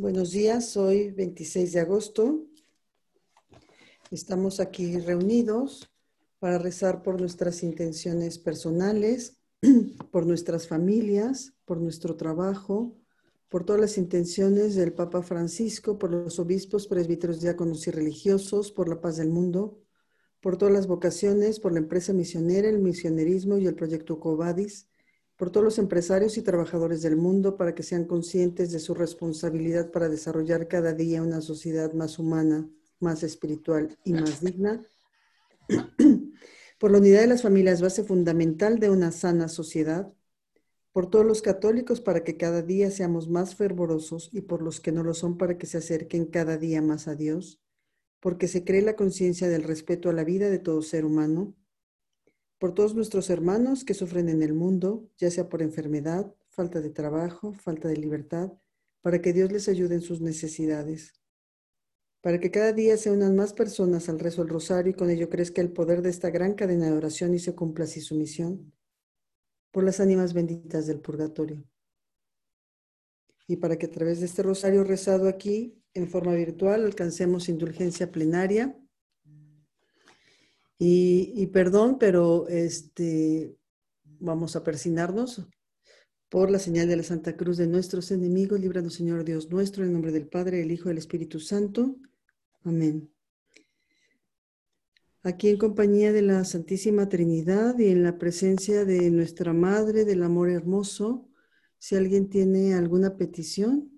Buenos días, hoy 26 de agosto. Estamos aquí reunidos para rezar por nuestras intenciones personales, por nuestras familias, por nuestro trabajo, por todas las intenciones del Papa Francisco, por los obispos, presbíteros, diáconos y religiosos, por la paz del mundo, por todas las vocaciones, por la empresa misionera, el misionerismo y el proyecto Covadis, por todos los empresarios y trabajadores del mundo para que sean conscientes de su responsabilidad para desarrollar cada día una sociedad más humana, más espiritual y más digna. por la unidad de las familias, base fundamental de una sana sociedad. Por todos los católicos para que cada día seamos más fervorosos y por los que no lo son para que se acerquen cada día más a Dios. Porque se cree la conciencia del respeto a la vida de todo ser humano por todos nuestros hermanos que sufren en el mundo, ya sea por enfermedad, falta de trabajo, falta de libertad, para que Dios les ayude en sus necesidades. Para que cada día se unan más personas al rezo del rosario y con ello crezca el poder de esta gran cadena de oración y se cumpla así su misión. Por las ánimas benditas del purgatorio. Y para que a través de este rosario rezado aquí, en forma virtual, alcancemos indulgencia plenaria y, perdón, pero este, vamos a persinarnos por la señal de la Santa Cruz de nuestros enemigos. Líbranos, Señor Dios nuestro, en nombre del Padre, del Hijo y del Espíritu Santo. Amén. Aquí en compañía de la Santísima Trinidad y en la presencia de nuestra Madre del Amor Hermoso, si alguien tiene alguna petición,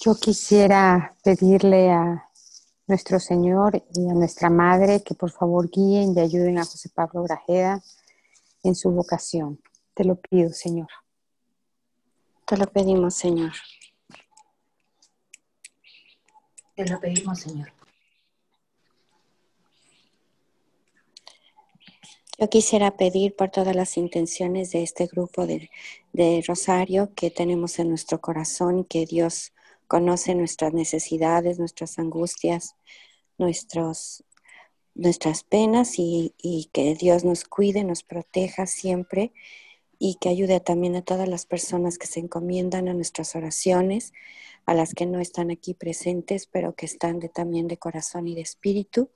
Yo quisiera pedirle a nuestro Señor y a nuestra Madre que por favor guíen y ayuden a José Pablo Grajeda en su vocación. Te lo pido, Señor. Te lo pedimos, Señor. Te lo pedimos, Señor. Yo quisiera pedir por todas las intenciones de este grupo de, de Rosario que tenemos en nuestro corazón y que Dios conoce nuestras necesidades, nuestras angustias, nuestros, nuestras penas y, y, que Dios nos cuide, nos proteja siempre y que ayude también a todas las personas que se encomiendan a nuestras oraciones, a las que no están aquí presentes, pero que están de, también de corazón y de espíritu,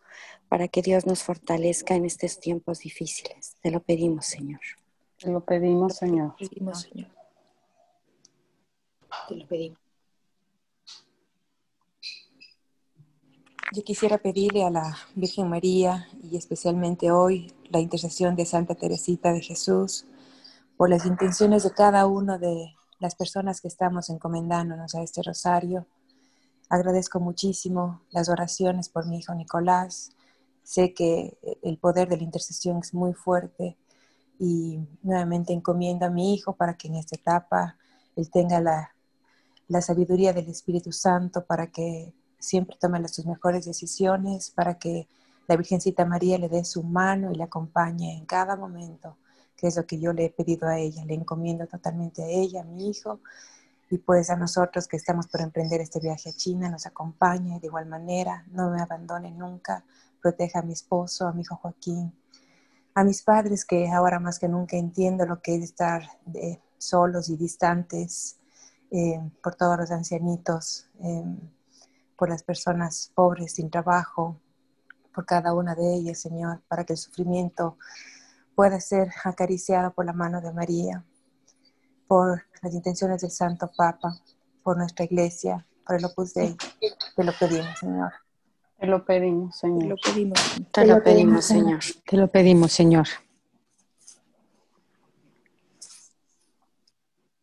para que Dios nos fortalezca en estos tiempos difíciles. Te lo pedimos, Señor. Te lo pedimos, Señor. Te lo pedimos, Señor. Te lo pedimos. Yo quisiera pedirle a la Virgen María y especialmente hoy la intercesión de Santa Teresita de Jesús por las intenciones de cada una de las personas que estamos encomendándonos a este rosario. Agradezco muchísimo las oraciones por mi hijo Nicolás. Sé que el poder de la intercesión es muy fuerte y nuevamente encomiendo a mi hijo para que en esta etapa él tenga la, la sabiduría del Espíritu Santo para que siempre tome sus mejores decisiones para que la Virgencita María le dé su mano y le acompañe en cada momento, que es lo que yo le he pedido a ella. Le encomiendo totalmente a ella, a mi hijo, y pues a nosotros que estamos por emprender este viaje a China, nos acompañe de igual manera, no me abandone nunca, proteja a mi esposo, a mi hijo Joaquín, a mis padres que ahora más que nunca entiendo lo que es estar de, solos y distantes, eh, por todos los ancianitos. Eh, por las personas pobres sin trabajo, por cada una de ellas, Señor, para que el sufrimiento pueda ser acariciado por la mano de María, por las intenciones del Santo Papa, por nuestra iglesia, por el Opus Dei. Te lo pedimos, Señor. Te lo pedimos, Señor. Te lo pedimos, Te lo pedimos, Señor. Te lo pedimos, Señor.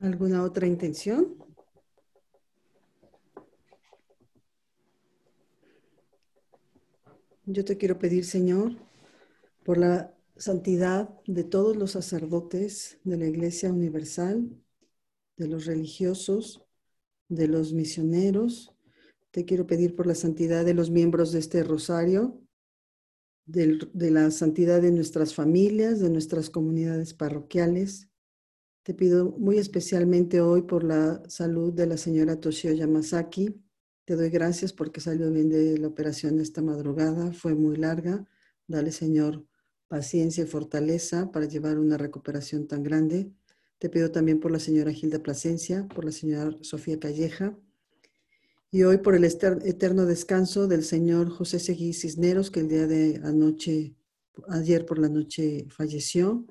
¿Alguna otra intención? Yo te quiero pedir, Señor, por la santidad de todos los sacerdotes de la Iglesia Universal, de los religiosos, de los misioneros. Te quiero pedir por la santidad de los miembros de este rosario, de la santidad de nuestras familias, de nuestras comunidades parroquiales. Te pido muy especialmente hoy por la salud de la señora Toshio Yamazaki, te doy gracias porque salió bien de la operación esta madrugada, fue muy larga. Dale, Señor, paciencia y fortaleza para llevar una recuperación tan grande. Te pido también por la señora Gilda Plasencia, por la señora Sofía Calleja, y hoy por el eterno descanso del señor José Seguí Cisneros, que el día de anoche, ayer por la noche falleció,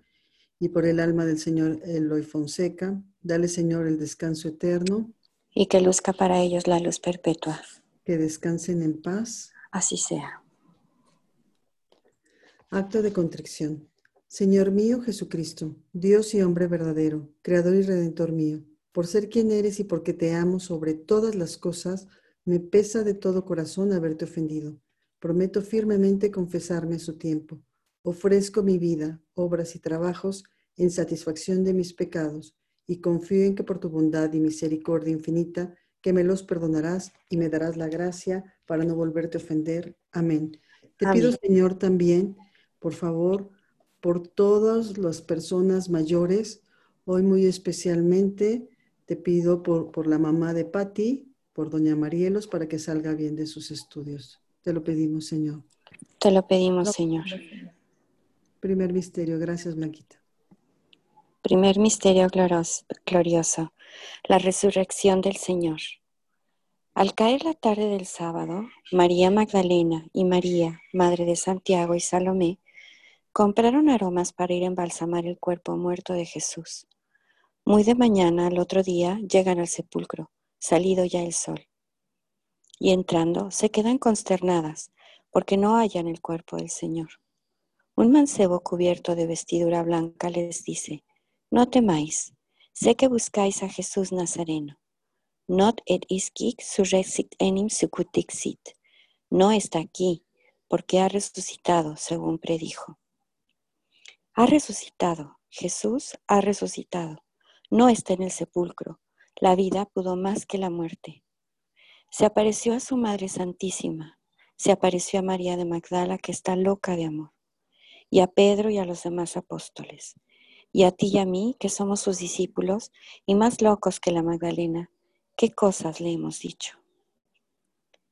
y por el alma del señor Eloy Fonseca. Dale, Señor, el descanso eterno. Y que luzca para ellos la luz perpetua. Que descansen en paz. Así sea. Acto de contrición. Señor mío Jesucristo, Dios y hombre verdadero, Creador y Redentor mío, por ser quien eres y porque te amo sobre todas las cosas, me pesa de todo corazón haberte ofendido. Prometo firmemente confesarme a su tiempo. Ofrezco mi vida, obras y trabajos en satisfacción de mis pecados y confío en que por tu bondad y misericordia infinita, que me los perdonarás y me darás la gracia para no volverte a ofender. Amén. Te pido, Señor, también, por favor, por todas las personas mayores, hoy muy especialmente te pido por, por la mamá de Patti, por doña Marielos, para que salga bien de sus estudios. Te lo pedimos, Señor. Te lo pedimos, Señor. Primer misterio. Gracias, Blanquita. Primer misterio glorioso. La resurrección del Señor. Al caer la tarde del sábado, María Magdalena y María, Madre de Santiago y Salomé, Compraron aromas para ir a embalsamar el cuerpo muerto de Jesús. Muy de mañana, al otro día, llegan al sepulcro, salido ya el sol. Y entrando, se quedan consternadas, porque no hallan el cuerpo del Señor. Un mancebo cubierto de vestidura blanca les dice, No temáis, sé que buscáis a Jesús Nazareno. Not et isquic surrexit enim sucutixit. No está aquí, porque ha resucitado, según predijo. Ha resucitado. Jesús ha resucitado. No está en el sepulcro. La vida pudo más que la muerte. Se apareció a su Madre Santísima. Se apareció a María de Magdala, que está loca de amor. Y a Pedro y a los demás apóstoles. Y a ti y a mí, que somos sus discípulos y más locos que la Magdalena. ¿Qué cosas le hemos dicho?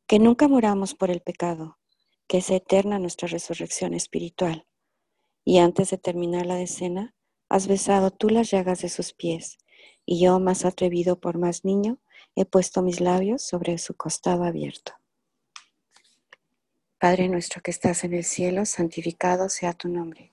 Que nunca muramos por el pecado, que es eterna nuestra resurrección espiritual y antes de terminar la decena, has besado tú las llagas de sus pies, y yo, más atrevido por más niño, he puesto mis labios sobre su costado abierto. Padre nuestro que estás en el cielo, santificado sea tu nombre.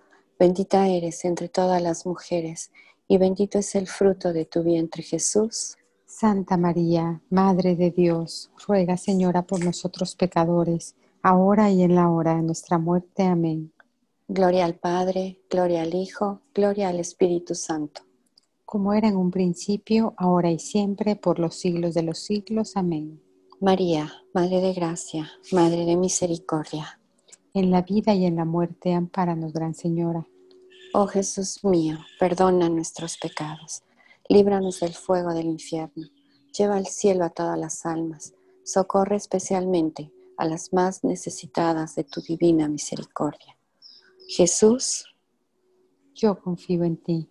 Bendita eres entre todas las mujeres, y bendito es el fruto de tu vientre Jesús. Santa María, Madre de Dios, ruega Señora por nosotros pecadores, ahora y en la hora de nuestra muerte. Amén. Gloria al Padre, gloria al Hijo, gloria al Espíritu Santo como era en un principio, ahora y siempre, por los siglos de los siglos. Amén. María, Madre de Gracia, Madre de Misericordia. En la vida y en la muerte, ampáranos, Gran Señora. Oh Jesús mío, perdona nuestros pecados, líbranos del fuego del infierno, lleva al cielo a todas las almas, socorre especialmente a las más necesitadas de tu divina misericordia. Jesús, yo confío en ti.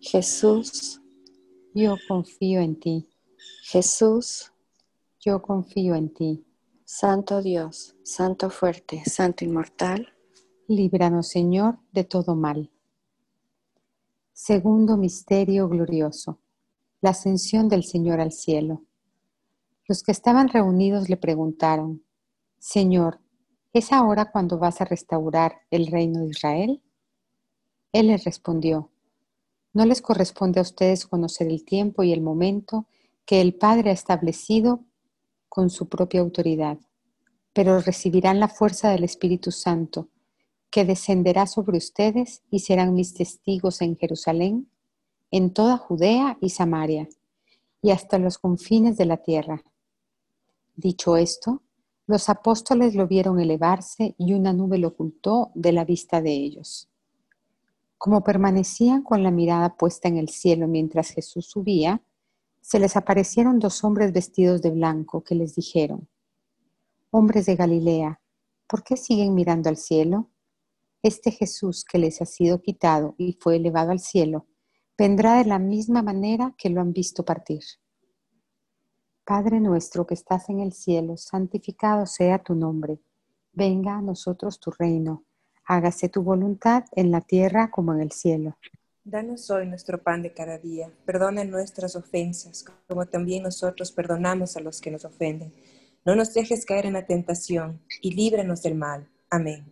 Jesús, yo confío en ti. Jesús, yo confío en ti. Santo Dios, Santo fuerte, Santo inmortal, líbranos Señor de todo mal. Segundo misterio glorioso, la ascensión del Señor al cielo. Los que estaban reunidos le preguntaron, Señor, ¿es ahora cuando vas a restaurar el reino de Israel? Él les respondió, no les corresponde a ustedes conocer el tiempo y el momento que el Padre ha establecido con su propia autoridad, pero recibirán la fuerza del Espíritu Santo, que descenderá sobre ustedes y serán mis testigos en Jerusalén, en toda Judea y Samaria, y hasta los confines de la tierra. Dicho esto, los apóstoles lo vieron elevarse y una nube lo ocultó de la vista de ellos. Como permanecían con la mirada puesta en el cielo mientras Jesús subía, se les aparecieron dos hombres vestidos de blanco que les dijeron, Hombres de Galilea, ¿por qué siguen mirando al cielo? Este Jesús que les ha sido quitado y fue elevado al cielo, vendrá de la misma manera que lo han visto partir. Padre nuestro que estás en el cielo, santificado sea tu nombre. Venga a nosotros tu reino hágase tu voluntad en la tierra como en el cielo. Danos hoy nuestro pan de cada día. Perdona nuestras ofensas, como también nosotros perdonamos a los que nos ofenden. No nos dejes caer en la tentación y líbranos del mal. Amén.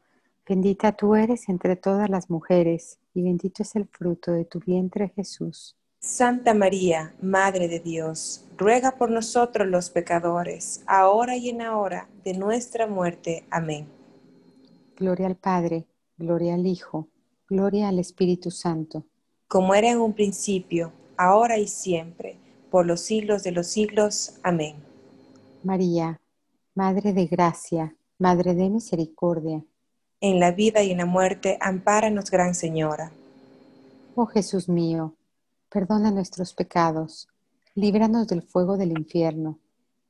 Bendita tú eres entre todas las mujeres, y bendito es el fruto de tu vientre Jesús. Santa María, Madre de Dios, ruega por nosotros los pecadores, ahora y en la hora de nuestra muerte. Amén. Gloria al Padre, gloria al Hijo, gloria al Espíritu Santo. Como era en un principio, ahora y siempre, por los siglos de los siglos. Amén. María, Madre de Gracia, Madre de Misericordia en la vida y en la muerte, ampáranos, Gran Señora. Oh Jesús mío, perdona nuestros pecados, líbranos del fuego del infierno,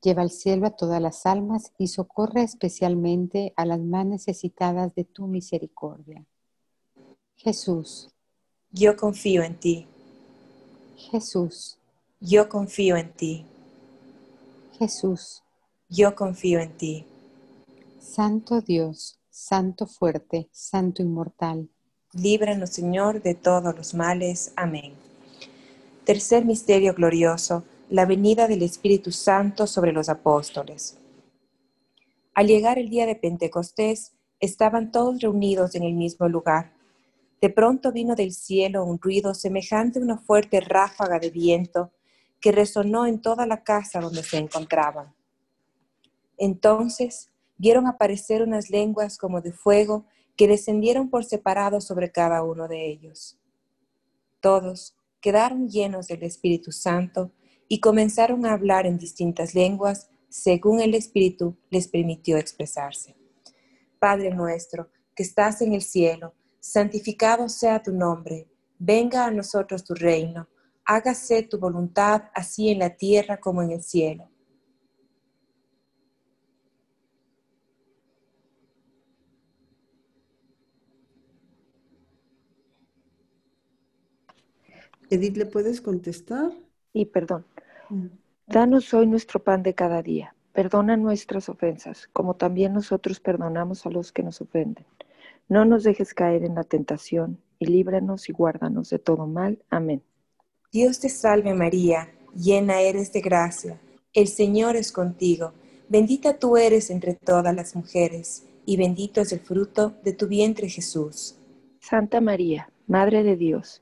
lleva al cielo a todas las almas y socorre especialmente a las más necesitadas de tu misericordia. Jesús. Yo confío en ti. Jesús. Yo confío en ti. Jesús. Yo confío en ti. Santo Dios Santo fuerte, Santo inmortal. Líbranos, Señor, de todos los males. Amén. Tercer misterio glorioso, la venida del Espíritu Santo sobre los apóstoles. Al llegar el día de Pentecostés, estaban todos reunidos en el mismo lugar. De pronto vino del cielo un ruido semejante a una fuerte ráfaga de viento que resonó en toda la casa donde se encontraban. Entonces vieron aparecer unas lenguas como de fuego que descendieron por separado sobre cada uno de ellos. Todos quedaron llenos del Espíritu Santo y comenzaron a hablar en distintas lenguas según el Espíritu les permitió expresarse. Padre nuestro, que estás en el cielo, santificado sea tu nombre, venga a nosotros tu reino, hágase tu voluntad así en la tierra como en el cielo. Edith, ¿le puedes contestar? Y perdón. Mm. Danos hoy nuestro pan de cada día. Perdona nuestras ofensas, como también nosotros perdonamos a los que nos ofenden. No nos dejes caer en la tentación, y líbranos y guárdanos de todo mal. Amén. Dios te salve María, llena eres de gracia. El Señor es contigo. Bendita tú eres entre todas las mujeres, y bendito es el fruto de tu vientre Jesús. Santa María, Madre de Dios,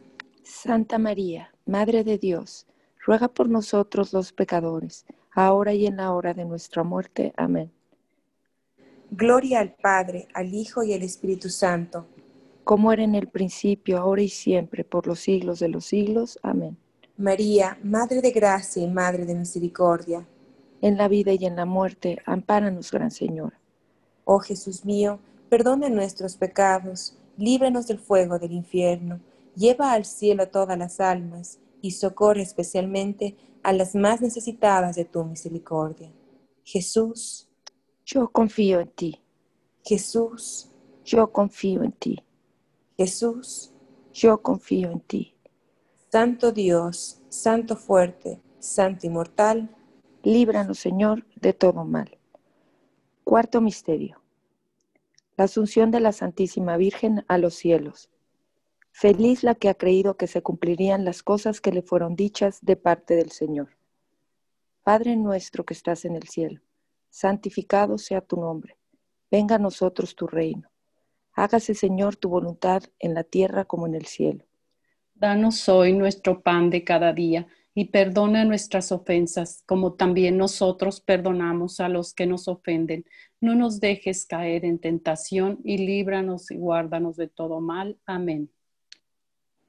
Santa María, Madre de Dios, ruega por nosotros los pecadores, ahora y en la hora de nuestra muerte. Amén. Gloria al Padre, al Hijo y al Espíritu Santo. Como era en el principio, ahora y siempre, por los siglos de los siglos. Amén. María, Madre de Gracia y Madre de Misericordia. En la vida y en la muerte, ampáranos, Gran Señor. Oh Jesús mío, perdona nuestros pecados, líbranos del fuego del infierno lleva al cielo a todas las almas y socorre especialmente a las más necesitadas de tu misericordia. Jesús, yo confío en ti. Jesús, yo confío en ti. Jesús, yo confío en ti. Santo Dios, Santo fuerte, Santo inmortal, líbranos Señor de todo mal. Cuarto misterio. La asunción de la Santísima Virgen a los cielos. Feliz la que ha creído que se cumplirían las cosas que le fueron dichas de parte del Señor. Padre nuestro que estás en el cielo, santificado sea tu nombre. Venga a nosotros tu reino. Hágase, Señor, tu voluntad en la tierra como en el cielo. Danos hoy nuestro pan de cada día y perdona nuestras ofensas, como también nosotros perdonamos a los que nos ofenden. No nos dejes caer en tentación y líbranos y guárdanos de todo mal. Amén.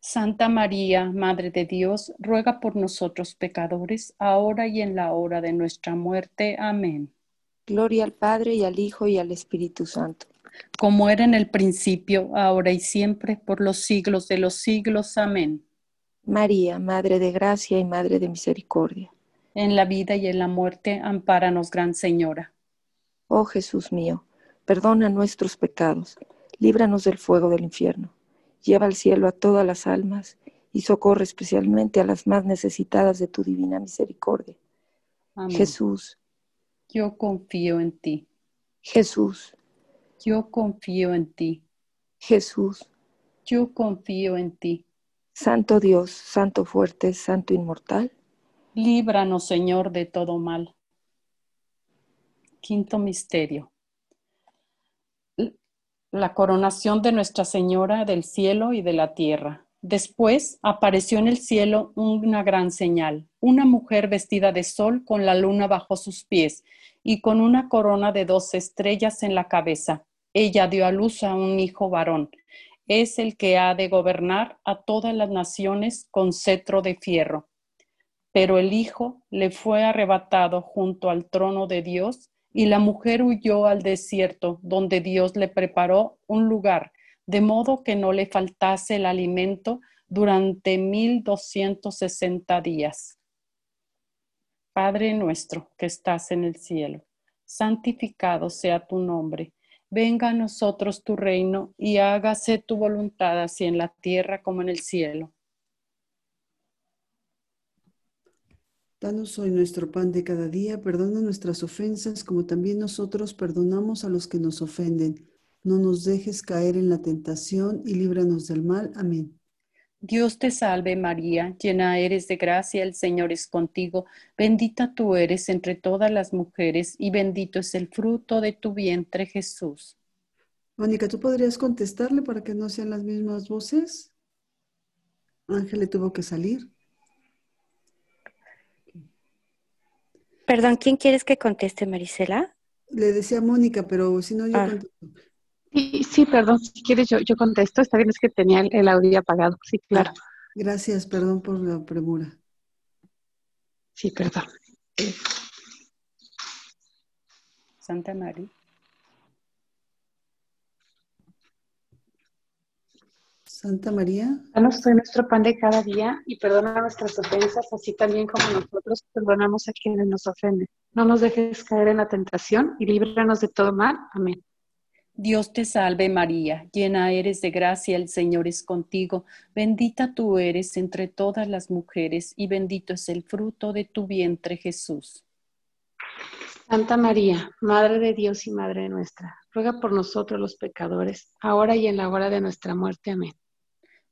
Santa María, Madre de Dios, ruega por nosotros pecadores, ahora y en la hora de nuestra muerte. Amén. Gloria al Padre y al Hijo y al Espíritu Santo. Como era en el principio, ahora y siempre, por los siglos de los siglos. Amén. María, Madre de Gracia y Madre de Misericordia en la vida y en la muerte, ampáranos, Gran Señora. Oh Jesús mío, perdona nuestros pecados, líbranos del fuego del infierno, lleva al cielo a todas las almas y socorre especialmente a las más necesitadas de tu divina misericordia. Jesús. Yo confío en ti. Jesús. Yo confío en ti. Jesús. Yo confío en ti. Santo Dios, Santo fuerte, Santo inmortal Líbranos, Señor, de todo mal. Quinto misterio. La coronación de Nuestra Señora del cielo y de la tierra. Después apareció en el cielo una gran señal, una mujer vestida de sol con la luna bajo sus pies y con una corona de dos estrellas en la cabeza. Ella dio a luz a un hijo varón. Es el que ha de gobernar a todas las naciones con cetro de fierro pero el hijo le fue arrebatado junto al trono de Dios y la mujer huyó al desierto, donde Dios le preparó un lugar, de modo que no le faltase el alimento durante mil doscientos sesenta días. Padre nuestro que estás en el cielo, santificado sea tu nombre. Venga a nosotros tu reino y hágase tu voluntad así en la tierra como en el cielo. Danos hoy nuestro pan de cada día, perdona nuestras ofensas como también nosotros perdonamos a los que nos ofenden. No nos dejes caer en la tentación y líbranos del mal. Amén. Dios te salve María, llena eres de gracia, el Señor es contigo, bendita tú eres entre todas las mujeres y bendito es el fruto de tu vientre Jesús. Mónica, ¿tú podrías contestarle para que no sean las mismas voces? Ángel le tuvo que salir. Perdón, ¿quién quieres que conteste, Marisela? Le decía Mónica, pero si no, yo ah. contesto. Sí, sí, perdón, si quieres yo, yo contesto. Está bien, es que tenía el, audio apagado. Sí, claro. gracias, perdón por la premura. Sí, perdón. Santa María. Santa María. Danos hoy nuestro pan de cada día y perdona nuestras ofensas, así también como nosotros perdonamos a quienes nos ofenden. No nos dejes caer en la tentación y líbranos de todo mal. Amén. Dios te salve María, llena eres de gracia, el Señor es contigo, bendita tú eres entre todas las mujeres y bendito es el fruto de tu vientre Jesús. Santa María, Madre de Dios y Madre nuestra, ruega por nosotros los pecadores, ahora y en la hora de nuestra muerte. Amén.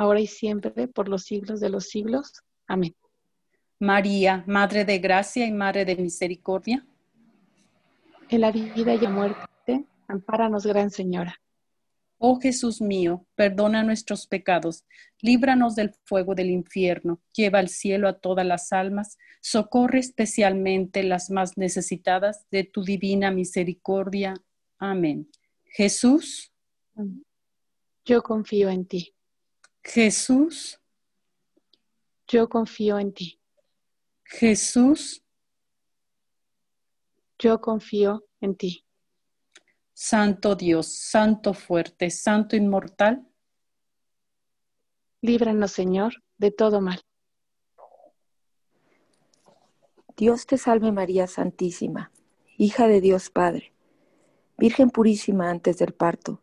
ahora y siempre, por los siglos de los siglos. Amén. María, Madre de Gracia y Madre de Misericordia. En la vida y la muerte, ampáranos, Gran Señora. Oh Jesús mío, perdona nuestros pecados, líbranos del fuego del infierno, lleva al cielo a todas las almas, socorre especialmente las más necesitadas de tu divina misericordia. Amén. Jesús. Yo confío en ti. Jesús, yo confío en ti. Jesús, yo confío en ti. Santo Dios, Santo fuerte, Santo inmortal, líbranos, Señor, de todo mal. Dios te salve María Santísima, hija de Dios Padre, Virgen purísima antes del parto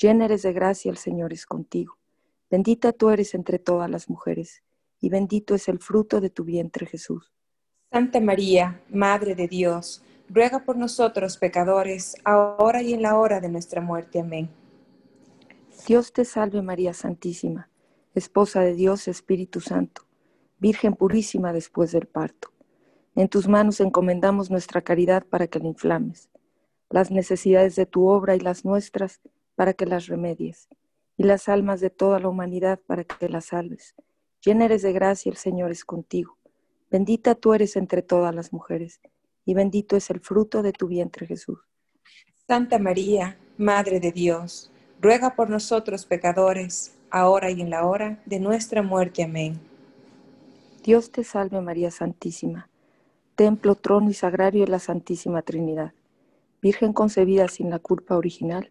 Llena eres de gracia, el Señor es contigo. Bendita tú eres entre todas las mujeres, y bendito es el fruto de tu vientre Jesús. Santa María, Madre de Dios, ruega por nosotros pecadores, ahora y en la hora de nuestra muerte. Amén. Dios te salve María Santísima, Esposa de Dios Espíritu Santo, Virgen purísima después del parto. En tus manos encomendamos nuestra caridad para que la inflames. Las necesidades de tu obra y las nuestras, para que las remedies, y las almas de toda la humanidad para que las salves. Llena eres de gracia, el Señor es contigo. Bendita tú eres entre todas las mujeres, y bendito es el fruto de tu vientre Jesús. Santa María, Madre de Dios, ruega por nosotros pecadores, ahora y en la hora de nuestra muerte. Amén. Dios te salve María Santísima, templo, trono y sagrario de la Santísima Trinidad, Virgen concebida sin la culpa original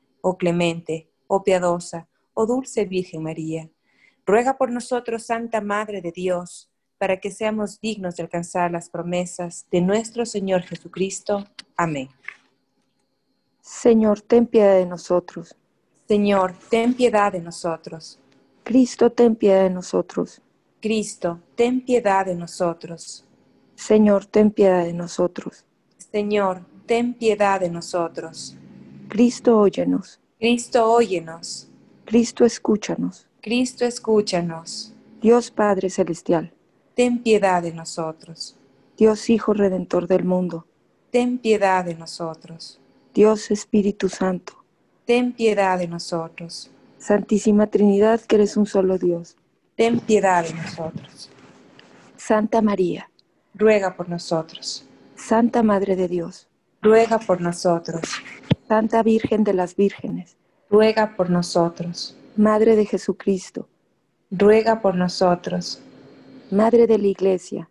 oh clemente, oh piadosa, oh dulce Virgen María. Ruega por nosotros, Santa Madre de Dios, para que seamos dignos de alcanzar las promesas de nuestro Señor Jesucristo. Amén. Señor, ten piedad de nosotros. Señor, ten piedad de nosotros. Cristo, ten piedad de nosotros. Cristo, ten piedad de nosotros. Señor, ten piedad de nosotros. Señor, ten piedad de nosotros. Cristo, óyenos. Cristo, óyenos. Cristo, escúchanos. Cristo, escúchanos. Dios Padre Celestial. Ten piedad de nosotros. Dios Hijo Redentor del mundo. Ten piedad de nosotros. Dios Espíritu Santo. Ten piedad de nosotros. Santísima Trinidad, que eres un solo Dios. Ten piedad de nosotros. Santa María. Ruega por nosotros. Santa Madre de Dios. Ruega por nosotros. Santa Virgen de las Vírgenes. Ruega por nosotros. Madre de Jesucristo. Ruega por nosotros. Madre de la Iglesia.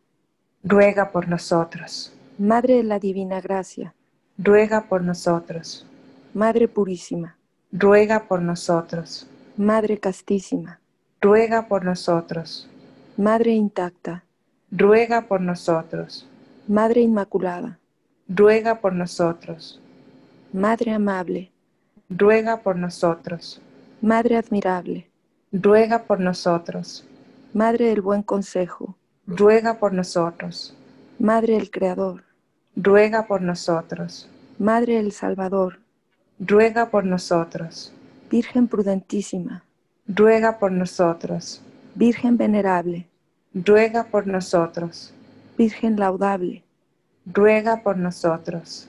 Ruega por nosotros. Madre de la Divina Gracia. Ruega por nosotros. Madre Purísima. Ruega por nosotros. Madre Castísima. Ruega por nosotros. Madre Intacta. Ruega por nosotros. Madre Inmaculada. Ruega por nosotros. Madre Amable. Ruega por nosotros. Madre Admirable. Ruega por nosotros. Madre del Buen Consejo. Ruega por nosotros. Madre del Creador. Ruega por nosotros. Madre del Salvador. Ruega por nosotros. Virgen prudentísima. Ruega por nosotros. Virgen venerable. Ruega por nosotros. Virgen laudable. Ruega por nosotros.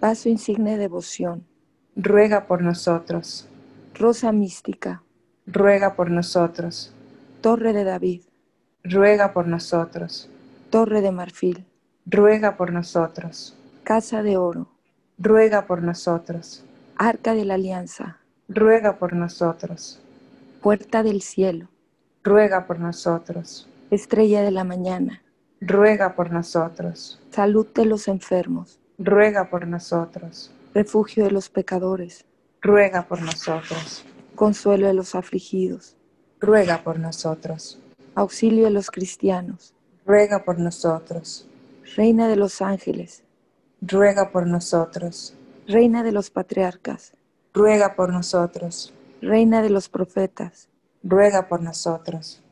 Vaso insigne de devoción. Ruega por nosotros. Rosa mística. Ruega por nosotros. Torre de David. Ruega por nosotros. Torre de marfil. Ruega por nosotros. Casa de oro. Ruega por nosotros. Arca de la alianza. Ruega por nosotros. Puerta del cielo. Ruega por nosotros. Estrella de la mañana. Ruega por nosotros. Salud de los enfermos. Ruega por nosotros. Refugio de los pecadores. Ruega por nosotros. Consuelo de los afligidos. Ruega por nosotros. Auxilio de los cristianos. Ruega por nosotros. Reina de los ángeles. Ruega por nosotros. Reina de los patriarcas. Ruega por nosotros. Reina de los profetas. Ruega por nosotros.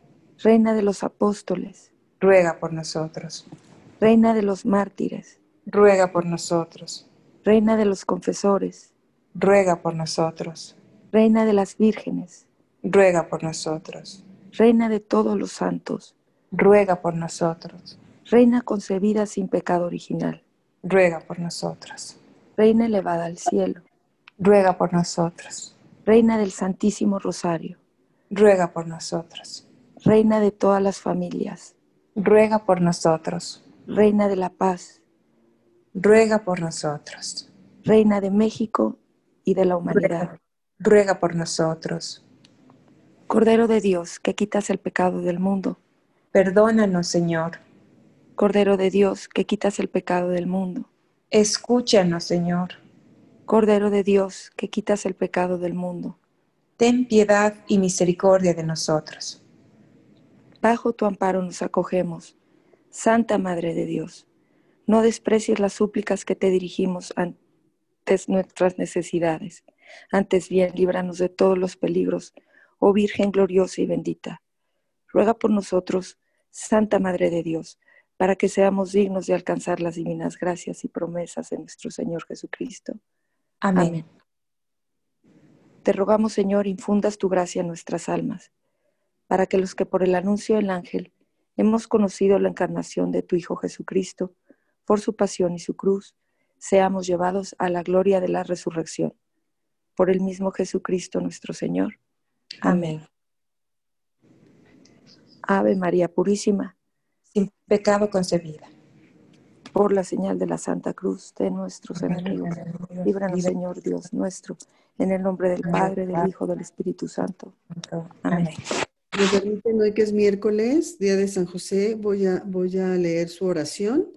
Reina de los apóstoles. Ruega por nosotros. Reina de los mártires. Ruega por nosotros. Reina de los confesores. Ruega por nosotros. Reina de las vírgenes. Ruega por nosotros. Reina de todos los santos. Ruega por nosotros. Reina concebida sin pecado original. Ruega por nosotros. Reina elevada al cielo. Ruega por nosotros. Reina del Santísimo Rosario. Ruega por nosotros. Reina de todas las familias. Ruega por nosotros. Reina de la paz. Ruega por nosotros. Reina de México y de la humanidad. Ruega por nosotros. Cordero de Dios, que quitas el pecado del mundo. Perdónanos, Señor. Cordero de Dios, que quitas el pecado del mundo. Escúchanos, Señor. Cordero de Dios, que quitas el pecado del mundo. Ten piedad y misericordia de nosotros. Bajo tu amparo nos acogemos, Santa Madre de Dios. No desprecies las súplicas que te dirigimos ante nuestras necesidades. Antes bien, líbranos de todos los peligros, oh Virgen gloriosa y bendita. Ruega por nosotros, Santa Madre de Dios, para que seamos dignos de alcanzar las divinas gracias y promesas de nuestro Señor Jesucristo. Amén. Amén. Te rogamos, Señor, infundas tu gracia en nuestras almas, para que los que por el anuncio del ángel hemos conocido la encarnación de tu Hijo Jesucristo, por su pasión y su cruz, seamos llevados a la gloria de la resurrección. Por el mismo Jesucristo nuestro Señor. Amén. Ave María Purísima, Sin pecado concebida. Por la señal de la Santa Cruz de nuestros enemigos, líbranos, Señor Dios nuestro, en el nombre del Padre, del Hijo, del Espíritu Santo. Amén. hoy que es miércoles, día de San José, voy a, voy a leer su oración.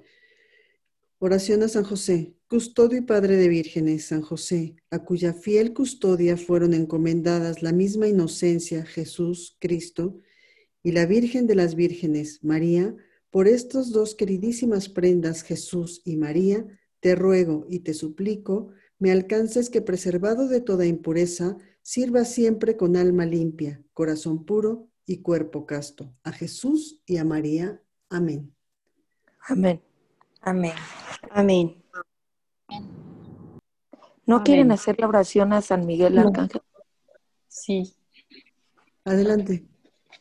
Oración a San José, custodio y padre de vírgenes, San José, a cuya fiel custodia fueron encomendadas la misma inocencia, Jesús, Cristo, y la Virgen de las Vírgenes, María, por estas dos queridísimas prendas, Jesús y María, te ruego y te suplico, me alcances que preservado de toda impureza, sirva siempre con alma limpia, corazón puro y cuerpo casto. A Jesús y a María. Amén. Amén. Amén. Amén. ¿No quieren hacer la oración a San Miguel Arcángel? Sí. Adelante.